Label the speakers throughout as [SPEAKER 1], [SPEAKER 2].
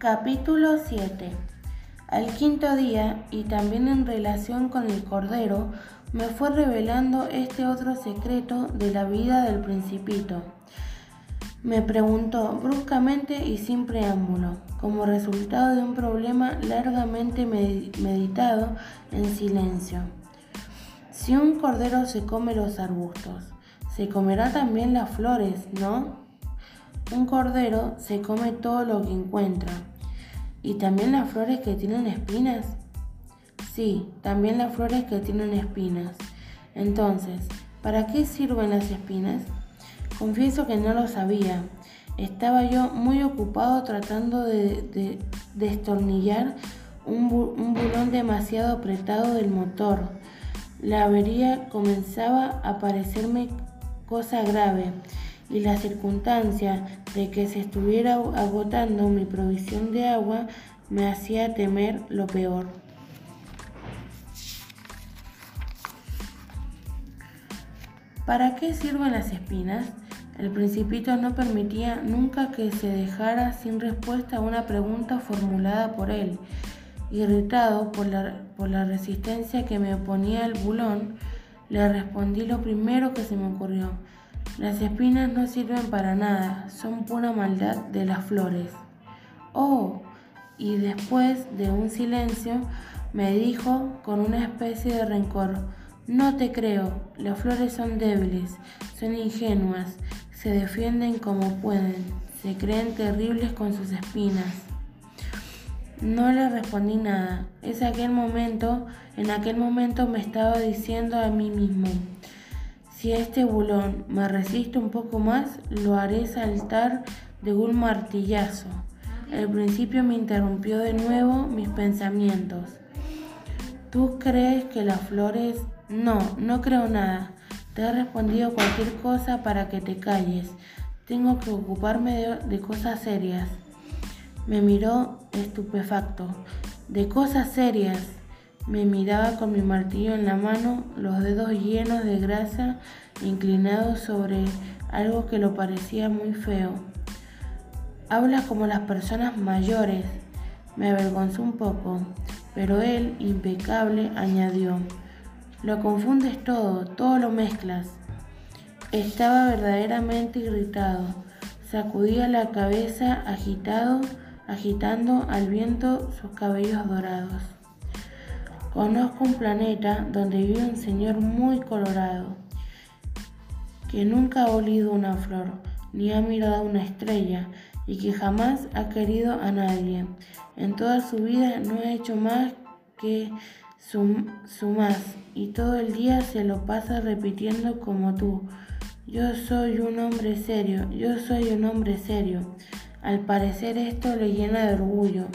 [SPEAKER 1] Capítulo 7 Al quinto día, y también en relación con el Cordero, me fue revelando este otro secreto de la vida del principito. Me preguntó bruscamente y sin preámbulo, como resultado de un problema largamente meditado en silencio. Si un cordero se come los arbustos, se comerá también las flores, ¿no? Un cordero se come todo lo que encuentra. ¿Y también las flores que tienen espinas? Sí, también las flores que tienen espinas. Entonces, ¿para qué sirven las espinas? Confieso que no lo sabía. Estaba yo muy ocupado tratando de, destornillar un, un bulón demasiado apretado del motor. La avería comenzaba a parecerme cosa grave y la circunstancia de que se estuviera agotando mi provisión de agua me hacía temer lo peor. ¿Para qué sirven las espinas? El principito no permitía nunca que se dejara sin respuesta a una pregunta formulada por él. Irritado por la, por la resistencia que me oponía al bulón, le respondí lo primero que se me ocurrió. Las espinas no sirven para nada, son pura maldad de las flores. Oh, y después de un silencio me dijo con una especie de rencor, no te creo, las flores son débiles, son ingenuas, se defienden como pueden, se creen terribles con sus espinas. No le respondí nada. Es aquel momento, en aquel momento me estaba diciendo a mí mismo, si este bulón me resiste un poco más, lo haré saltar de un martillazo. El principio me interrumpió de nuevo mis pensamientos. ¿Tú crees que las flores... No, no creo nada. Te he respondido cualquier cosa para que te calles. Tengo que ocuparme de cosas serias. Me miró estupefacto. De cosas serias. Me miraba con mi martillo en la mano, los dedos llenos de grasa, inclinados sobre algo que lo parecía muy feo. Habla como las personas mayores. Me avergonzó un poco, pero él, impecable, añadió, lo confundes todo, todo lo mezclas. Estaba verdaderamente irritado. Sacudía la cabeza agitado agitando al viento sus cabellos dorados. Conozco un planeta donde vive un señor muy colorado, que nunca ha olido una flor, ni ha mirado una estrella, y que jamás ha querido a nadie. En toda su vida no ha hecho más que su, su más, y todo el día se lo pasa repitiendo como tú. Yo soy un hombre serio, yo soy un hombre serio. Al parecer esto le llena de orgullo.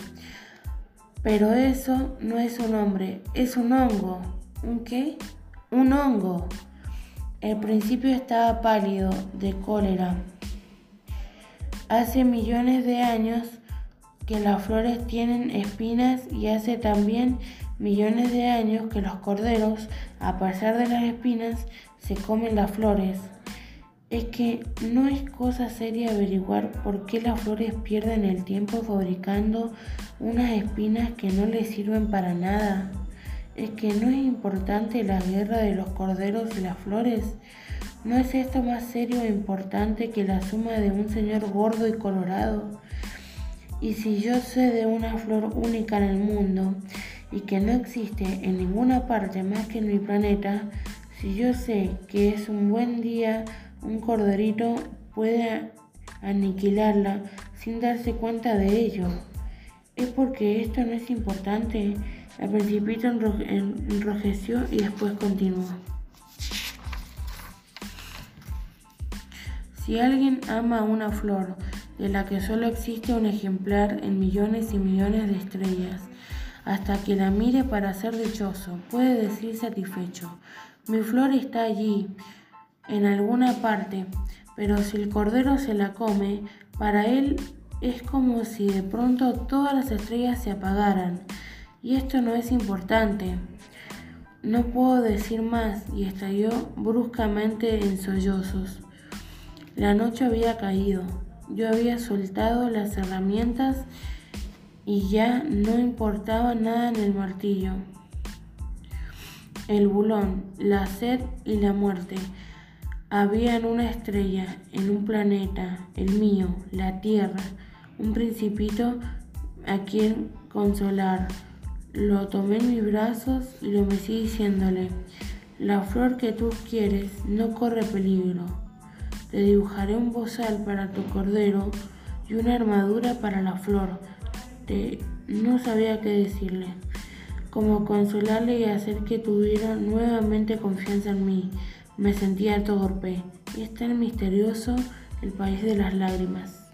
[SPEAKER 1] Pero eso no es un hombre, es un hongo. ¿Un qué? Un hongo. El principio estaba pálido, de cólera. Hace millones de años que las flores tienen espinas y hace también millones de años que los corderos, a pesar de las espinas, se comen las flores es que no es cosa seria averiguar por qué las flores pierden el tiempo fabricando unas espinas que no les sirven para nada. Es que no es importante la guerra de los corderos y las flores. ¿No es esto más serio e importante que la suma de un señor gordo y colorado? Y si yo sé de una flor única en el mundo y que no existe en ninguna parte más que en mi planeta, si yo sé que es un buen día un corderito puede aniquilarla sin darse cuenta de ello. Es porque esto no es importante. El principito enrojeció y después continuó. Si alguien ama una flor de la que solo existe un ejemplar en millones y millones de estrellas, hasta que la mire para ser dichoso, puede decir satisfecho, mi flor está allí, en alguna parte, pero si el cordero se la come, para él es como si de pronto todas las estrellas se apagaran. Y esto no es importante. No puedo decir más y estalló bruscamente en sollozos. La noche había caído. Yo había soltado las herramientas y ya no importaba nada en el martillo. El bulón, la sed y la muerte. Había en una estrella, en un planeta, el mío, la Tierra, un principito a quien consolar. Lo tomé en mis brazos y lo mecí diciéndole, la flor que tú quieres no corre peligro. Te dibujaré un bozal para tu cordero y una armadura para la flor. Te... no sabía qué decirle, como consolarle y hacer que tuviera nuevamente confianza en mí. Me sentía torpe. Es tan misterioso el país de las lágrimas.